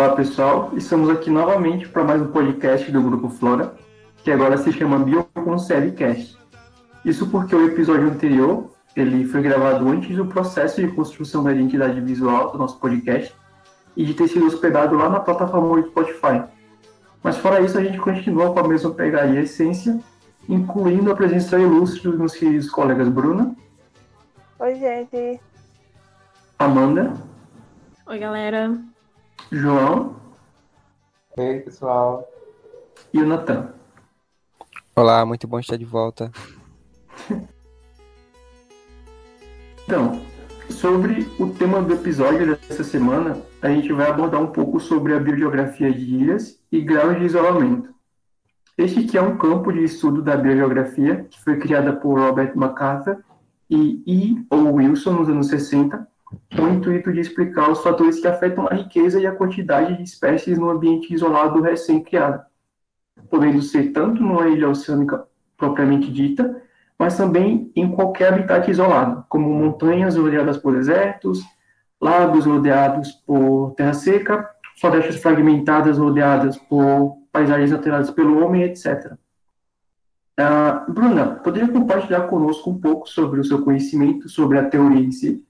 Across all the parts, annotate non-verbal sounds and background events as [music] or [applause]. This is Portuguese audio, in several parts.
Olá pessoal, estamos aqui novamente para mais um podcast do Grupo Flora, que agora se chama Bioconcebcast. Isso porque o episódio anterior ele foi gravado antes do processo de construção da identidade visual do nosso podcast e de ter sido hospedado lá na plataforma do Spotify. Mas fora isso, a gente continua com a mesma pegada e essência, incluindo a presença ilustre dos meus queridos colegas Bruna. Oi, gente. Amanda. Oi, galera. João. Oi, pessoal. E o Natan. Olá, muito bom estar de volta. [laughs] então, sobre o tema do episódio dessa semana, a gente vai abordar um pouco sobre a biogeografia de ilhas e graus de isolamento. Este que é um campo de estudo da biogeografia que foi criada por Robert MacArthur e E. O. Wilson nos anos 60, com o intuito de explicar os fatores que afetam a riqueza e a quantidade de espécies no ambiente isolado recém-criado, podendo ser tanto numa ilha oceânica propriamente dita, mas também em qualquer habitat isolado, como montanhas rodeadas por desertos, lagos rodeados por terra seca, florestas fragmentadas rodeadas por paisagens alteradas pelo homem, etc. Uh, ah, Bruna, poderia compartilhar conosco um pouco sobre o seu conhecimento sobre a teoria em si?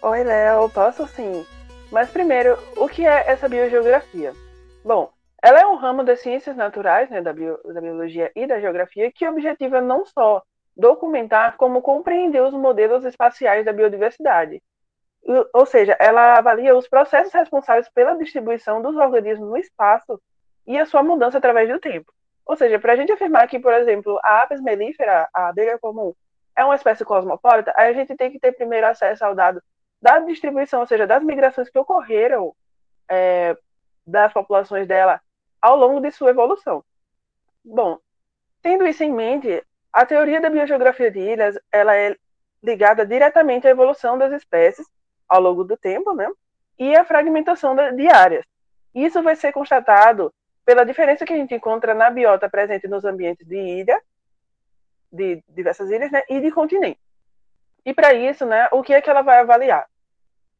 Oi, Léo, posso sim. Mas primeiro, o que é essa biogeografia? Bom, ela é um ramo das ciências naturais, né, da, bio, da biologia e da geografia, que objetiva não só documentar, como compreender os modelos espaciais da biodiversidade. Ou seja, ela avalia os processos responsáveis pela distribuição dos organismos no espaço e a sua mudança através do tempo. Ou seja, para a gente afirmar que, por exemplo, a apis mellifera, a abelha comum, é uma espécie cosmopolita, a gente tem que ter primeiro acesso ao dado da distribuição, ou seja, das migrações que ocorreram é, das populações dela ao longo de sua evolução. Bom, tendo isso em mente, a teoria da biogeografia de ilhas ela é ligada diretamente à evolução das espécies ao longo do tempo, né? E à fragmentação de áreas. Isso vai ser constatado pela diferença que a gente encontra na biota presente nos ambientes de ilha, de diversas ilhas, né, e de continente. E para isso, né, o que é que ela vai avaliar?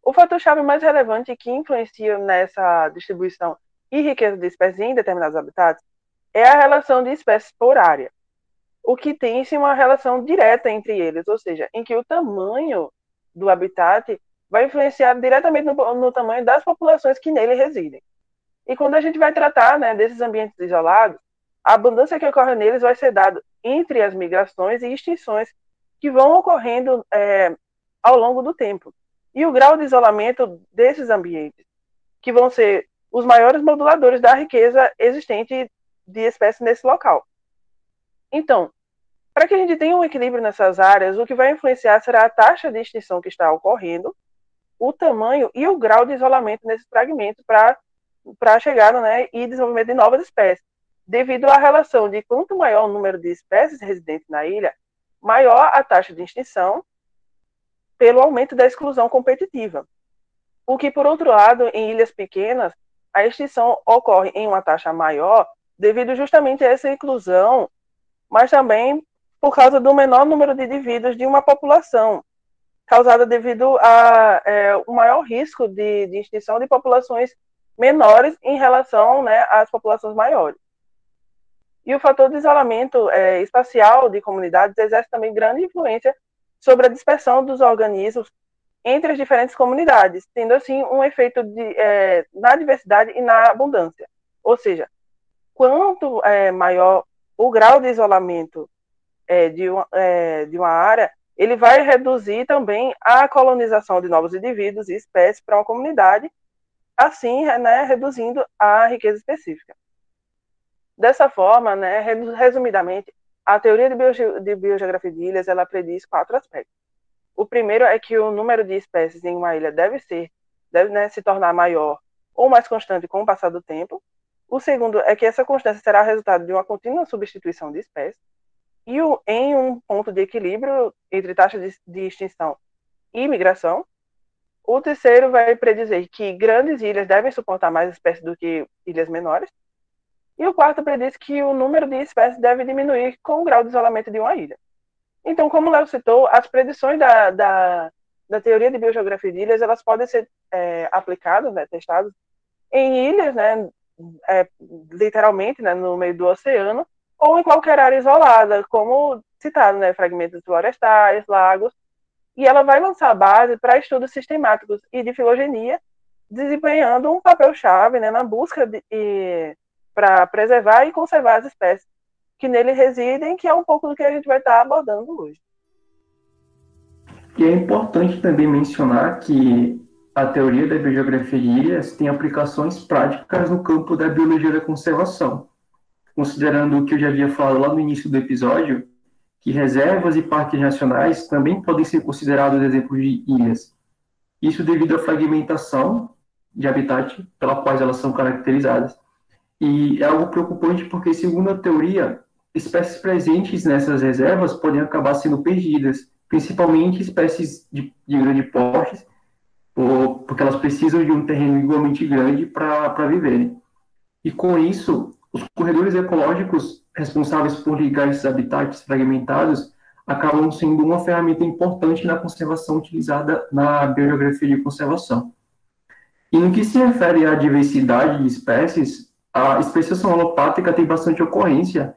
O fator-chave mais relevante que influencia nessa distribuição e riqueza de espécies em determinados habitats é a relação de espécies por área, o que tem sim uma relação direta entre eles, ou seja, em que o tamanho do habitat vai influenciar diretamente no, no tamanho das populações que nele residem. E quando a gente vai tratar né, desses ambientes isolados, a abundância que ocorre neles vai ser dada entre as migrações e extinções que vão ocorrendo é, ao longo do tempo. E o grau de isolamento desses ambientes, que vão ser os maiores moduladores da riqueza existente de espécies nesse local. Então, para que a gente tenha um equilíbrio nessas áreas, o que vai influenciar será a taxa de extinção que está ocorrendo, o tamanho e o grau de isolamento nesses fragmentos para a chegada né, e desenvolvimento de novas espécies. Devido à relação de quanto maior o número de espécies residentes na ilha, maior a taxa de extinção pelo aumento da exclusão competitiva. O que, por outro lado, em ilhas pequenas, a extinção ocorre em uma taxa maior devido justamente a essa inclusão, mas também por causa do menor número de indivíduos de uma população, causada devido a é, maior risco de, de extinção de populações menores em relação né, às populações maiores. E o fator de isolamento é, espacial de comunidades exerce também grande influência sobre a dispersão dos organismos entre as diferentes comunidades, tendo assim um efeito de, é, na diversidade e na abundância. Ou seja, quanto é, maior o grau de isolamento é, de, uma, é, de uma área, ele vai reduzir também a colonização de novos indivíduos e espécies para uma comunidade, assim, né, reduzindo a riqueza específica. Dessa forma, né, resumidamente, a teoria de, bioge de biogeografia de ilhas ela prediz quatro aspectos. O primeiro é que o número de espécies em uma ilha deve ser, deve né, se tornar maior ou mais constante com o passar do tempo. O segundo é que essa constância será resultado de uma contínua substituição de espécies e o, em um ponto de equilíbrio entre taxa de, de extinção e migração. O terceiro vai predizer que grandes ilhas devem suportar mais espécies do que ilhas menores. E o quarto prediz que o número de espécies deve diminuir com o grau de isolamento de uma ilha. Então, como o Léo citou, as predições da, da, da teoria de biogeografia de ilhas, elas podem ser é, aplicadas, né, testadas em ilhas, né, é, literalmente, né, no meio do oceano, ou em qualquer área isolada, como citado, né, fragmentos florestais, lagos, e ela vai lançar a base para estudos sistemáticos e de filogenia, desempenhando um papel-chave né, na busca para preservar e conservar as espécies que nele residem, que é um pouco do que a gente vai estar abordando hoje. E é importante também mencionar que a teoria da biogeografia de ilhas tem aplicações práticas no campo da biologia da conservação, considerando o que eu já havia falado lá no início do episódio, que reservas e parques nacionais também podem ser considerados exemplos de ilhas. Isso devido à fragmentação de habitat pela qual elas são caracterizadas. E é algo preocupante porque, segundo a teoria, espécies presentes nessas reservas podem acabar sendo perdidas, principalmente espécies de, de grande porte, ou, porque elas precisam de um terreno igualmente grande para viverem. E com isso, os corredores ecológicos responsáveis por ligar esses habitats fragmentados acabam sendo uma ferramenta importante na conservação utilizada na bibliografia de conservação. E no que se refere à diversidade de espécies, a especiação alopátrica tem bastante ocorrência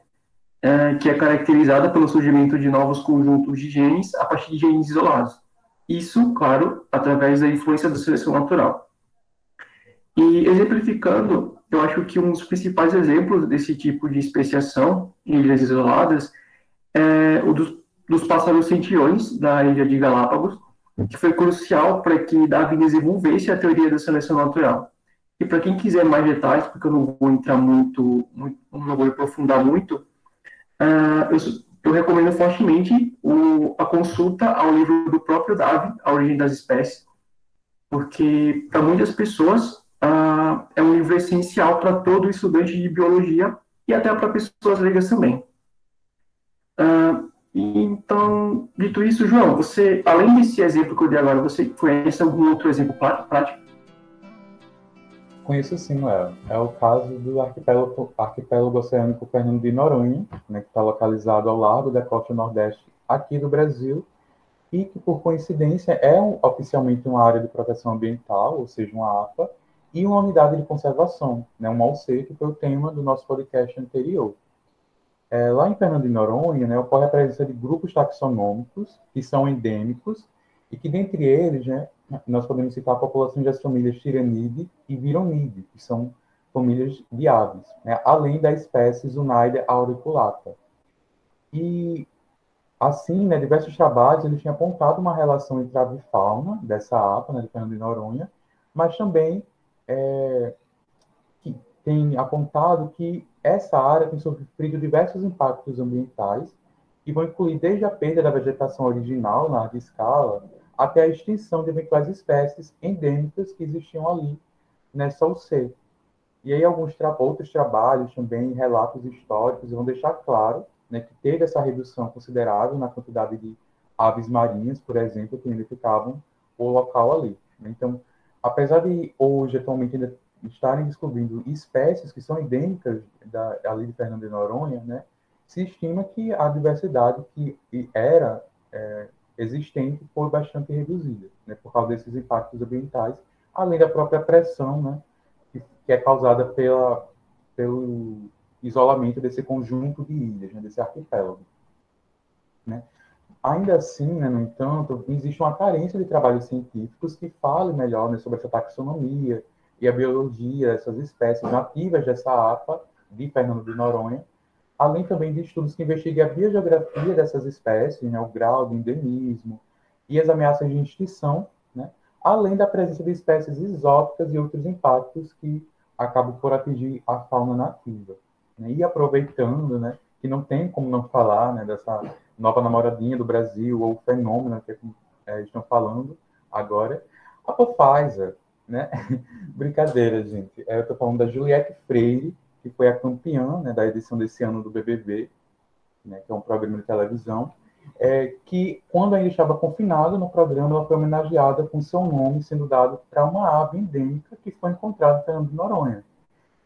é, que é caracterizada pelo surgimento de novos conjuntos de genes a partir de genes isolados. Isso, claro, através da influência da seleção natural. E exemplificando, eu acho que um dos principais exemplos desse tipo de especiação em ilhas isoladas é o dos, dos pássaros centiões da ilha de Galápagos, que foi crucial para que Darwin desenvolvesse a teoria da seleção natural. E para quem quiser mais detalhes, porque eu não vou entrar muito, muito não vou aprofundar muito, Uh, eu, eu, recomendo fortemente o, a consulta ao livro do próprio Darwin, A Origem das Espécies, porque para muitas pessoas uh, é um livro essencial para todo estudante de biologia e até para pessoas leigas também. Uh, então, dito isso, João, você, além desse exemplo que eu dei agora, você conhece algum outro exemplo prático? Conheço sim, Léo. É o caso do arquipélago, arquipélago oceânico Fernando de Noronha, né, que está localizado ao largo da costa nordeste aqui do Brasil, e que, por coincidência, é um, oficialmente uma área de proteção ambiental, ou seja, uma APA, e uma unidade de conservação, né, uma OC, que foi o tema do nosso podcast anterior. É, lá em Fernando de Noronha, né, ocorre a presença de grupos taxonômicos que são endêmicos e que, dentre eles, né, nós podemos citar a população das famílias Tiranidae e Vironidae, que são famílias de aves, né, além da espécie Zunaida auriculata. E, assim, né, diversos trabalhos eles tinham apontado uma relação entre a avifauna dessa APA, né, de Fernando de Noronha, mas também é, que tem apontado que essa área tem sofrido diversos impactos ambientais, que vão incluir desde a perda da vegetação original, na larga escala, até a extinção de eventuais espécies endêmicas que existiam ali nessa UC. E aí alguns tra outros trabalhos também, relatos históricos, vão deixar claro né, que teve essa redução considerável na quantidade de aves marinhas, por exemplo, que identificavam o local ali. Então, apesar de hoje, atualmente, ainda estarem descobrindo espécies que são endêmicas da, ali de Fernando de Noronha, né, se estima que a diversidade que era é, existente foi bastante reduzida, né, por causa desses impactos ambientais, além da própria pressão, né, que, que é causada pela, pelo isolamento desse conjunto de ilhas, né, desse arquipélago. Né. Ainda assim, né, no entanto, existe uma carência de trabalhos científicos que falem melhor né, sobre essa taxonomia e a biologia dessas espécies nativas dessa APA de Fernando de Noronha, além também de estudos que investiguem a biogeografia dessas espécies, né, o grau de endemismo e as ameaças de extinção, né, além da presença de espécies exóticas e outros impactos que acabam por atingir a fauna nativa. Né, e aproveitando, né, que não tem como não falar né, dessa nova namoradinha do Brasil, ou fenômeno que é, estão falando agora, a Pfizer, né? [laughs] Brincadeira, gente. É, eu estou falando da Juliette Freire, que foi a campeã né, da edição desse ano do BBB, né, que é um programa de televisão, é, que quando ainda estava confinada no programa, ela foi homenageada com seu nome sendo dado para uma ave endêmica que foi encontrada em Fernando de Noronha.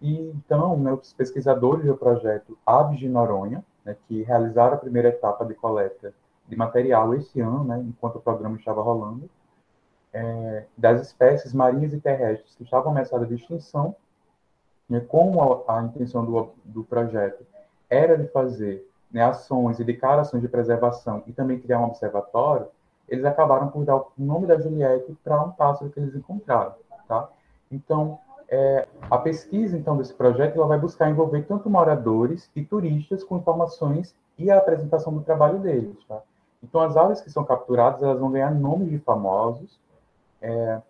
E então, né, os pesquisadores do projeto Aves de Noronha, né, que realizaram a primeira etapa de coleta de material esse ano, né, enquanto o programa estava rolando, é, das espécies marinhas e terrestres que estavam ameaçadas de extinção, né, como a, a intenção do, do projeto era de fazer né, ações e declarações de preservação e também criar um observatório, eles acabaram por dar o nome da Juliette para um pássaro que eles encontraram, tá? Então, é, a pesquisa então desse projeto ela vai buscar envolver tanto moradores e turistas com informações e a apresentação do trabalho deles, tá? Então, as aves que são capturadas elas vão ganhar nomes de famosos é,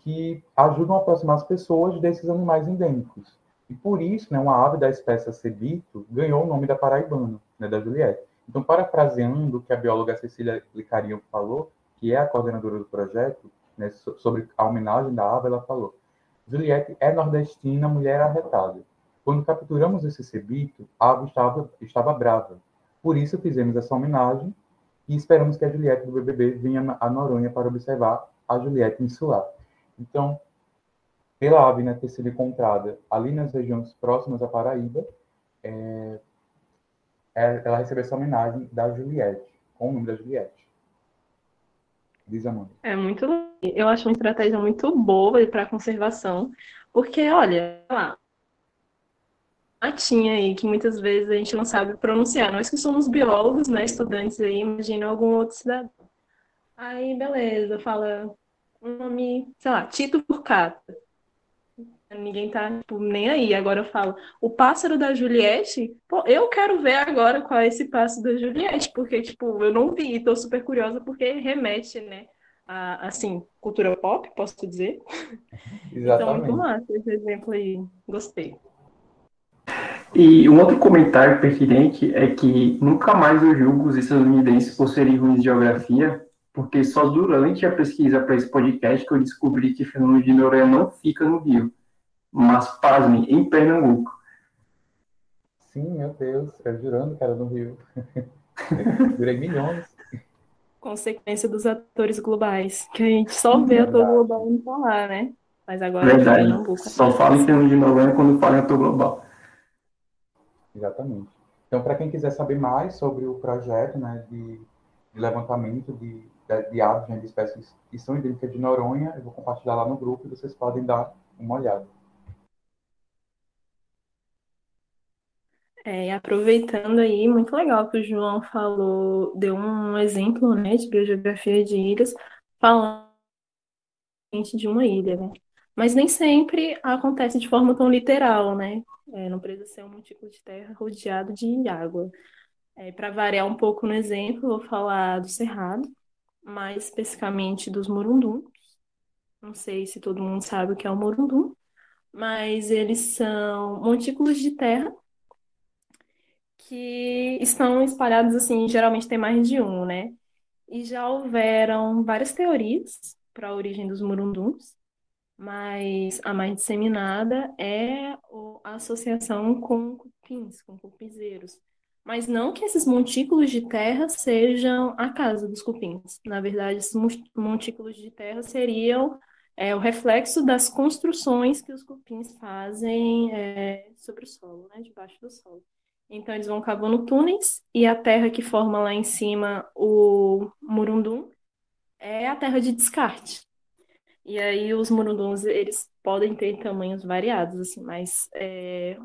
que ajudam a aproximar as pessoas desses animais endêmicos. E por isso, né, uma ave da espécie acebito ganhou o nome da paraibana, né, da Juliette. Então, parafraseando o que a bióloga Cecília Licarion falou, que é a coordenadora do projeto, né, sobre a homenagem da ave, ela falou: Juliette é nordestina, mulher arretada. Quando capturamos esse cebito, a ave estava, estava brava. Por isso fizemos essa homenagem e esperamos que a Juliette do BBB venha a Noronha para observar a Juliette insular. Então, pela ave né, ter sido encontrada ali nas regiões próximas à Paraíba, é, é, ela recebeu essa homenagem da Juliette, com o nome da Juliette. Diz Amanda. É muito. Eu acho uma estratégia muito boa para a conservação, porque, olha, lá, latinha aí que muitas vezes a gente não sabe pronunciar. Nós que somos biólogos, né, estudantes aí, imagina algum outro cidadão. Aí, beleza, fala um nome, sei lá, Tito Furcata. Ninguém tá tipo, nem aí. Agora eu falo, o pássaro da Juliette, pô, eu quero ver agora qual é esse pássaro da Juliette, porque, tipo, eu não vi, tô super curiosa, porque remete, né, a, assim, cultura pop, posso dizer. Exatamente. [laughs] Então, muito massa esse exemplo aí, gostei. E um outro comentário pertinente é que nunca mais eu julgo os estadunidenses por serem ruins de geografia, porque só durante a pesquisa para esse podcast que eu descobri que Fernando de Noronha não fica no Rio, mas, pasme, em Pernambuco. Sim, meu Deus, eu jurando que era no Rio. [laughs] Durei milhões. Consequência dos atores globais, que a gente só vê ator global não falar, né? Mas agora Verdade. Pernambuco. Só fala em Fernando de Noronha quando fala em ator global. Exatamente. Então, para quem quiser saber mais sobre o projeto né, de, de levantamento de, de, de aves né, de espécies que são endêmicas de Noronha, eu vou compartilhar lá no grupo e vocês podem dar uma olhada. É, aproveitando aí, muito legal que o João falou, deu um exemplo, né, de biogeografia de ilhas, falando de uma ilha, né? Mas nem sempre acontece de forma tão literal, né? É, não precisa ser um montículo de terra rodeado de água. É, para variar um pouco no exemplo, vou falar do Cerrado, mais especificamente dos Morunduns. Não sei se todo mundo sabe o que é o Morundum, mas eles são montículos de terra que estão espalhados assim, geralmente tem mais de um, né? E já houveram várias teorias para a origem dos murunduns, mas a mais disseminada é a associação com cupins, com cupizeiros. Mas não que esses montículos de terra sejam a casa dos cupins. Na verdade, esses montículos de terra seriam é, o reflexo das construções que os cupins fazem é, sobre o solo, né, debaixo do solo. Então, eles vão cavando túneis e a terra que forma lá em cima o murundum é a terra de descarte. E aí os murunduns, eles podem ter tamanhos variados, assim, mas é,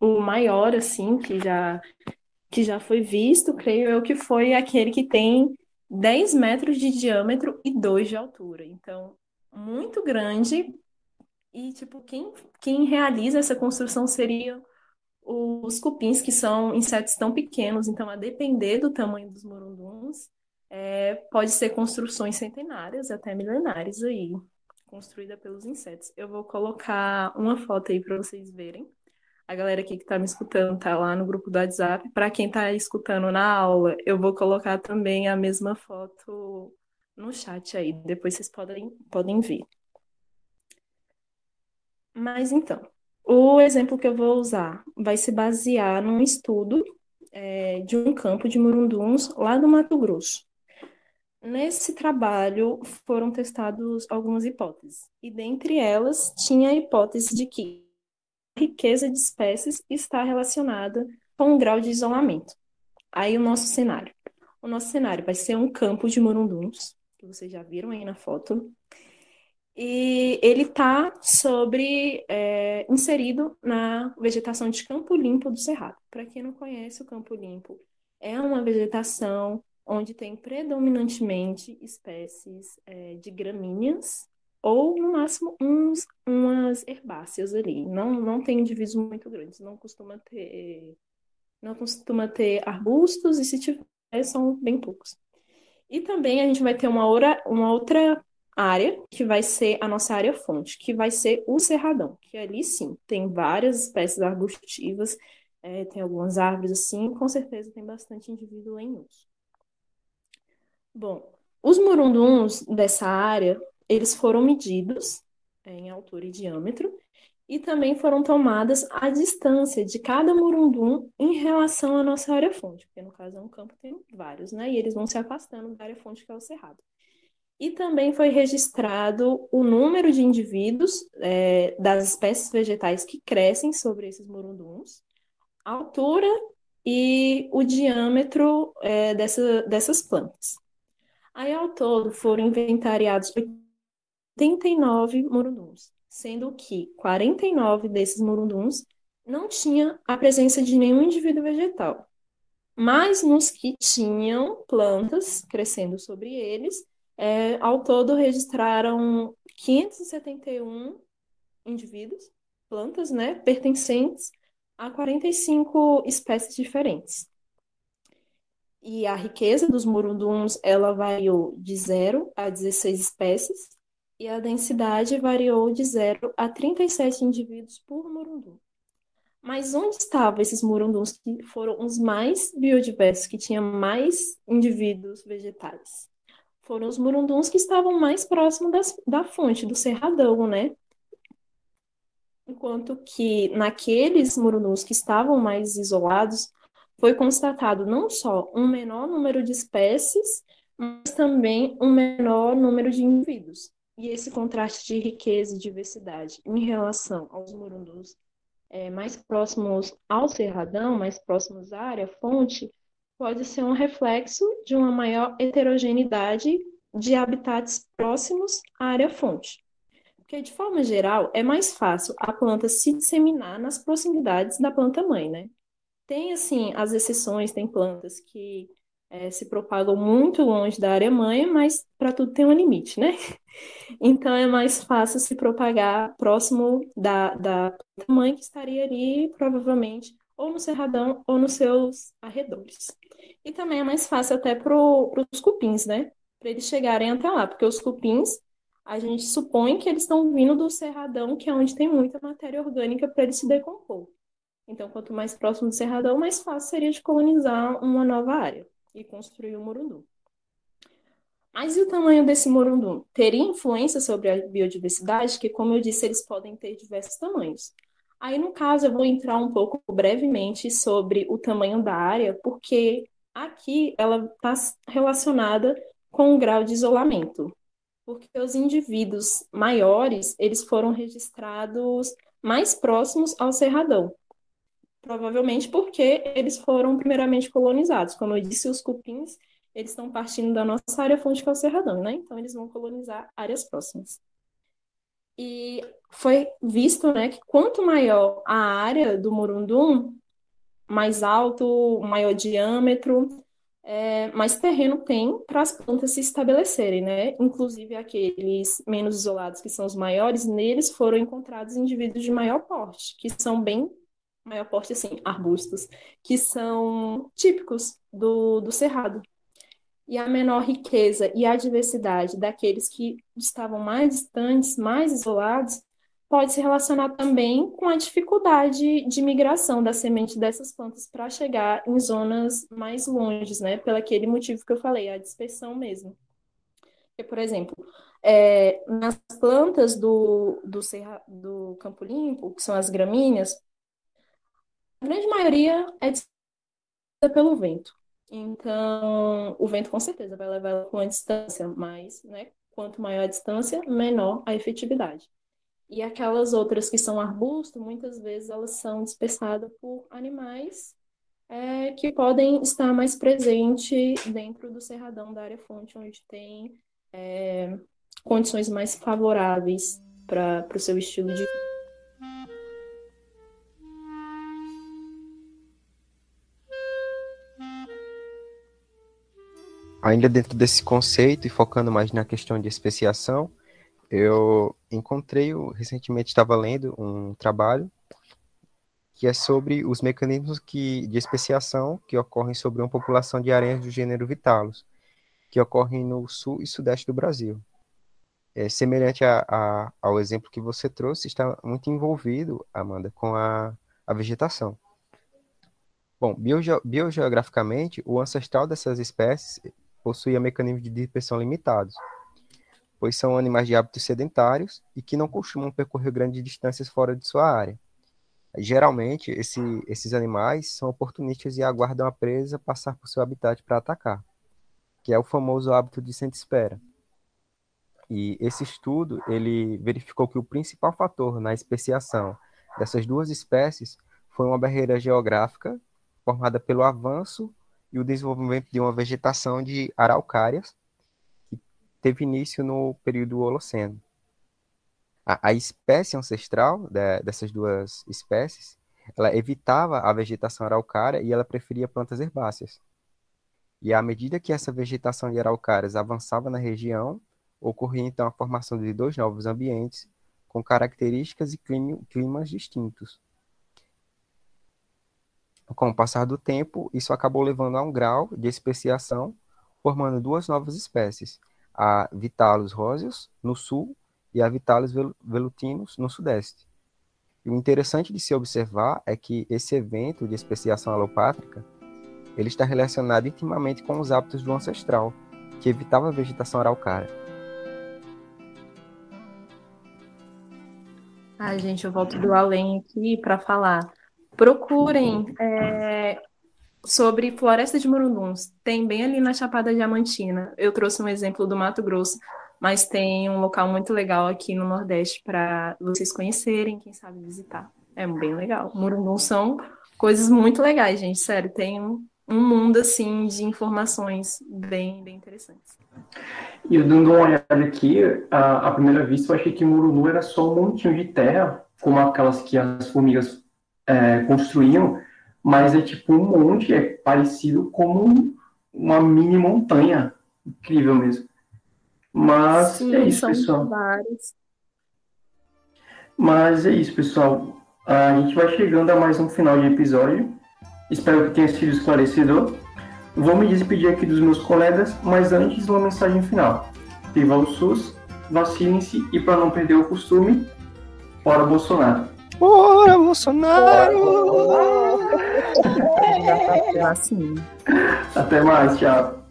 o maior, assim, que já, que já foi visto, creio eu, que foi aquele que tem 10 metros de diâmetro e 2 de altura. Então, muito grande. E, tipo, quem, quem realiza essa construção seria os cupins, que são insetos tão pequenos, então, a depender do tamanho dos morunduns, é, pode ser construções centenárias, até milenares aí, construída pelos insetos. Eu vou colocar uma foto aí para vocês verem. A galera aqui que está me escutando tá lá no grupo do WhatsApp. Para quem está escutando na aula, eu vou colocar também a mesma foto no chat aí. Depois vocês podem, podem ver. Mas então, o exemplo que eu vou usar vai se basear num estudo é, de um campo de murunduns lá do Mato Grosso. Nesse trabalho foram testadas algumas hipóteses, e dentre elas tinha a hipótese de que a riqueza de espécies está relacionada com o grau de isolamento. Aí o nosso cenário. O nosso cenário vai ser um campo de murunduns, que vocês já viram aí na foto. E ele está sobre é, inserido na vegetação de Campo Limpo do Cerrado. Para quem não conhece, o Campo Limpo é uma vegetação onde tem predominantemente espécies é, de gramíneas ou, no máximo, uns, umas herbáceas ali. Não, não tem indivíduos muito grandes, não costuma ter, não costuma ter arbustos, e se tiver, são bem poucos. E também a gente vai ter uma, outra, uma outra área, que vai ser a nossa área fonte, que vai ser o cerradão, que ali sim tem várias espécies arbustivas, é, tem algumas árvores assim, com certeza tem bastante indivíduo em uso. Bom, os murunduns dessa área, eles foram medidos é, em altura e diâmetro, e também foram tomadas a distância de cada murundum em relação à nossa área fonte, porque no caso é um campo, tem vários, né? E eles vão se afastando da área fonte, que é o cerrado. E também foi registrado o número de indivíduos é, das espécies vegetais que crescem sobre esses morunduns, a altura e o diâmetro é, dessa, dessas plantas. Aí, ao todo, foram inventariados 89 morunduns, sendo que 49 desses morunduns não tinha a presença de nenhum indivíduo vegetal. Mas nos que tinham plantas crescendo sobre eles, é, ao todo, registraram 571 indivíduos, plantas, né, pertencentes a 45 espécies diferentes. E a riqueza dos murunduns, ela variou de 0 a 16 espécies, e a densidade variou de 0 a 37 indivíduos por murundum. Mas onde estavam esses murunduns que foram os mais biodiversos, que tinham mais indivíduos vegetais? Foram os murunduns que estavam mais próximos das, da fonte, do cerradão, né? Enquanto que naqueles murunduns que estavam mais isolados, foi constatado não só um menor número de espécies, mas também um menor número de indivíduos. E esse contraste de riqueza e diversidade em relação aos murunduns é, mais próximos ao cerradão, mais próximos à área fonte, pode ser um reflexo de uma maior heterogeneidade de habitats próximos à área fonte. Porque, de forma geral, é mais fácil a planta se disseminar nas proximidades da planta mãe, né? Tem, assim, as exceções, tem plantas que é, se propagam muito longe da área mãe, mas para tudo tem um limite, né? [laughs] Então, é mais fácil se propagar próximo da, da planta mãe, que estaria ali, provavelmente, ou no cerradão ou nos seus arredores. E também é mais fácil até para os cupins, né? Para eles chegarem até lá, porque os cupins, a gente supõe que eles estão vindo do cerradão, que é onde tem muita matéria orgânica para eles se decompor. Então, quanto mais próximo do cerradão, mais fácil seria de colonizar uma nova área e construir o um morundum. Mas e o tamanho desse morundum? Teria influência sobre a biodiversidade? Que, como eu disse, eles podem ter diversos tamanhos. Aí, no caso, eu vou entrar um pouco brevemente sobre o tamanho da área, porque aqui ela está relacionada com o grau de isolamento, porque os indivíduos maiores, eles foram registrados mais próximos ao cerradão, provavelmente porque eles foram primeiramente colonizados. Como eu disse, os cupins, eles estão partindo da nossa área fonte que é o cerradão, né? Então, eles vão colonizar áreas próximas. E foi visto né, que quanto maior a área do Murundum, mais alto, maior diâmetro, é, mais terreno tem para as plantas se estabelecerem, né? Inclusive aqueles menos isolados, que são os maiores, neles foram encontrados indivíduos de maior porte, que são bem maior porte, assim, arbustos, que são típicos do, do cerrado e a menor riqueza e a diversidade daqueles que estavam mais distantes, mais isolados, pode se relacionar também com a dificuldade de migração da semente dessas plantas para chegar em zonas mais longes, né? Pelo aquele motivo que eu falei, a dispersão mesmo. Porque, por exemplo, é, nas plantas do, do, serra, do campo limpo, que são as gramíneas, a grande maioria é pelo vento. Então, o vento com certeza vai levar ela com uma distância, mas, né, quanto maior a distância, menor a efetividade. E aquelas outras que são arbusto, muitas vezes elas são dispersadas por animais é, que podem estar mais presentes dentro do cerradão da área fonte, onde tem é, condições mais favoráveis para o seu estilo de vida. Ainda dentro desse conceito e focando mais na questão de especiação, eu encontrei, recentemente estava lendo um trabalho que é sobre os mecanismos que, de especiação que ocorrem sobre uma população de aranhas do gênero Vitalus, que ocorrem no sul e sudeste do Brasil. É, semelhante a, a, ao exemplo que você trouxe, está muito envolvido, Amanda, com a, a vegetação. Bom, bioge biogeograficamente, o ancestral dessas espécies possuía mecanismos de dispersão limitados, pois são animais de hábitos sedentários e que não costumam percorrer grandes distâncias fora de sua área. Geralmente, esse, esses animais são oportunistas e aguardam a presa passar por seu habitat para atacar, que é o famoso hábito de sente-espera. E esse estudo, ele verificou que o principal fator na especiação dessas duas espécies foi uma barreira geográfica formada pelo avanço e o desenvolvimento de uma vegetação de araucárias teve início no período Holoceno. A, a espécie ancestral de, dessas duas espécies, ela evitava a vegetação araucária e ela preferia plantas herbáceas. E à medida que essa vegetação de araucárias avançava na região, ocorria então a formação de dois novos ambientes com características e climas distintos. Com o passar do tempo, isso acabou levando a um grau de especiação, formando duas novas espécies, a Vitalus roseus, no sul, e a Vitalis velutinus, no sudeste. E o interessante de se observar é que esse evento de especiação alopátrica ele está relacionado intimamente com os hábitos do ancestral, que evitava a vegetação araucária. Ai, gente, eu volto do além aqui para falar. Procurem é, sobre Floresta de Murunduns. Tem bem ali na Chapada Diamantina. Eu trouxe um exemplo do Mato Grosso, mas tem um local muito legal aqui no Nordeste para vocês conhecerem, quem sabe visitar. É bem legal. Murunduns são coisas muito legais, gente. Sério, tem um, um mundo assim de informações bem, bem interessantes. E eu dando uma olhada aqui, à, primeira vista, eu achei que Murundu era só um montinho de terra, como aquelas que as formigas é, construíam, mas é tipo um monte, é parecido como uma mini montanha. Incrível mesmo. Mas Sim, é isso, pessoal. Vários. Mas é isso, pessoal. A gente vai chegando a mais um final de episódio. Espero que tenha sido esclarecedor. Vou me despedir aqui dos meus colegas, mas antes uma mensagem final. Viva o SUS, vacinem-se e para não perder o costume, fora Bolsonaro. Bora, Bolsonaro! Até mais, tchau.